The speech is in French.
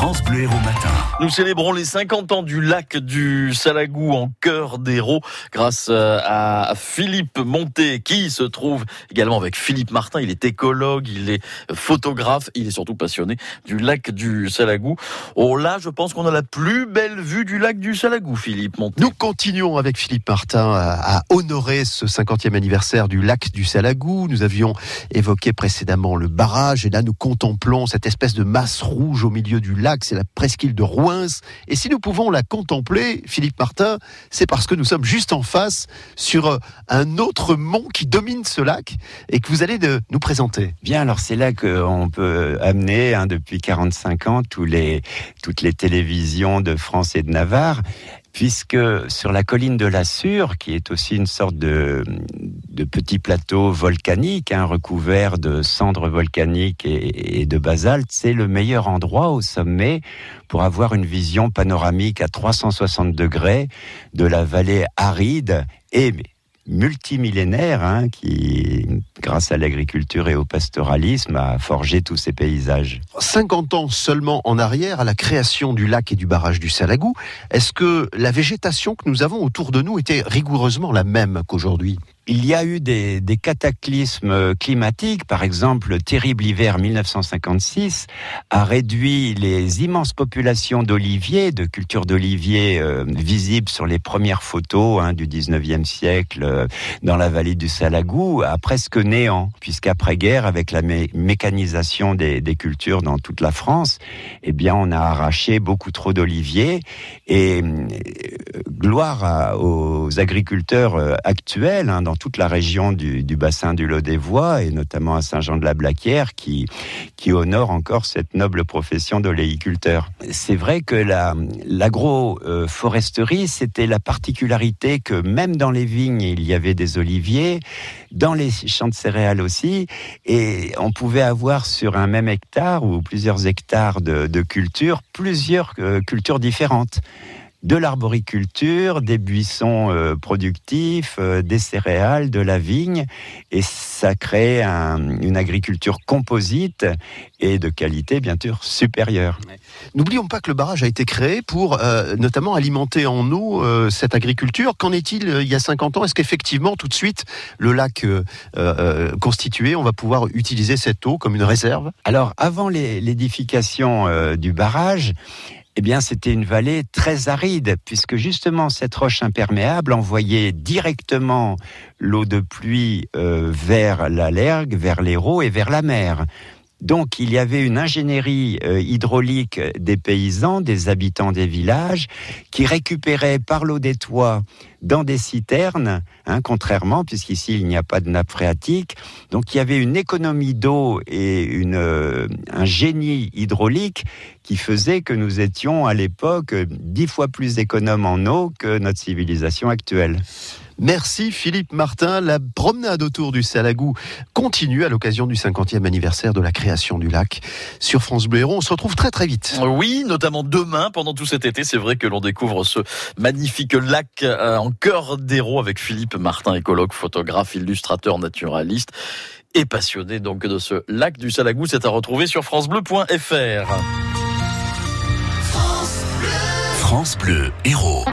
France Bleu Héros Matin. Nous célébrons les 50 ans du lac du Salagou en cœur d'Hérault grâce euh, à Philippe Monté qui se trouve également avec Philippe Martin. Il est écologue, il est photographe, il est surtout passionné du lac du Salagou. Oh là, je pense qu'on a la plus belle vue du lac du Salagou, Philippe Monté. Nous continuons avec Philippe Martin à, à honorer ce 50e anniversaire du lac du Salagou. Nous avions évoqué précédemment le barrage et là nous contemplons cette espèce de masse rouge au milieu du lac. C'est la presqu'île de Rouens. Et si nous pouvons la contempler, Philippe Martin, c'est parce que nous sommes juste en face sur euh, un autre mont qui domine ce lac et que vous allez de nous présenter. Bien, alors c'est là qu'on peut amener hein, depuis 45 ans toutes les télévisions de France et de Navarre puisque sur la colline de la Sûre, qui est aussi une sorte de, petit plateau volcanique, hein, recouvert de cendres volcaniques et, et de basalte, c'est le meilleur endroit au sommet pour avoir une vision panoramique à 360 degrés de la vallée aride. Et multimillénaire hein, qui, grâce à l'agriculture et au pastoralisme, a forgé tous ces paysages. 50 ans seulement en arrière à la création du lac et du barrage du Salagou, est-ce que la végétation que nous avons autour de nous était rigoureusement la même qu'aujourd'hui? Il y a eu des, cataclysmes climatiques. Par exemple, le terrible hiver 1956 a réduit les immenses populations d'oliviers, de cultures d'oliviers euh, visibles sur les premières photos hein, du 19e siècle euh, dans la vallée du Salagou à presque néant, puisqu'après-guerre, avec la mé mécanisation des, cultures dans toute la France, eh bien, on a arraché beaucoup trop d'oliviers. Et euh, gloire aux agriculteurs euh, actuels hein, dans toute la région du, bassin du Lot-des-Voies et notamment à Saint-Jean-de-la-Blaquière qui, qui honore encore cette noble profession d'oléiculteur. C'est vrai que l'agroforesterie, c'était la particularité que même dans les vignes, il y avait des oliviers, dans les champs de céréales aussi, et on pouvait avoir sur un même hectare ou plusieurs hectares de, de culture, plusieurs euh, cultures différentes de l'arboriculture, des buissons euh, productifs, euh, des céréales, de la vigne, et ça crée un, une agriculture composite et de qualité bien sûr supérieure. N'oublions pas que le barrage a été créé pour euh, notamment alimenter en eau cette agriculture. Qu'en est-il il y a 50 ans? Est-ce qu'effectivement tout de suite le lac constitué, on va pouvoir utiliser cette eau comme une réserve? Alors avant l'édification du barrage, eh bien, c'était une vallée très aride, puisque justement cette roche imperméable envoyait directement l'eau de pluie euh, vers la Lergue, vers l'Hérault et vers la mer. Donc il y avait une ingénierie euh, hydraulique des paysans, des habitants des villages, qui récupéraient par l'eau des toits dans des citernes, hein, contrairement, puisqu'ici il n'y a pas de nappe phréatique. Donc il y avait une économie d'eau et euh, un génie hydraulique qui faisait que nous étions à l'époque dix fois plus économes en eau que notre civilisation actuelle. Merci Philippe Martin. La promenade autour du Salagou continue à l'occasion du 50e anniversaire de la création du lac sur France Bleu Héros. On se retrouve très très vite. Oui, notamment demain pendant tout cet été. C'est vrai que l'on découvre ce magnifique lac en cœur d'Hérault avec Philippe Martin, écologue, photographe, illustrateur, naturaliste et passionné donc de ce lac du Salagou. C'est à retrouver sur francebleu.fr. France Bleu Héros.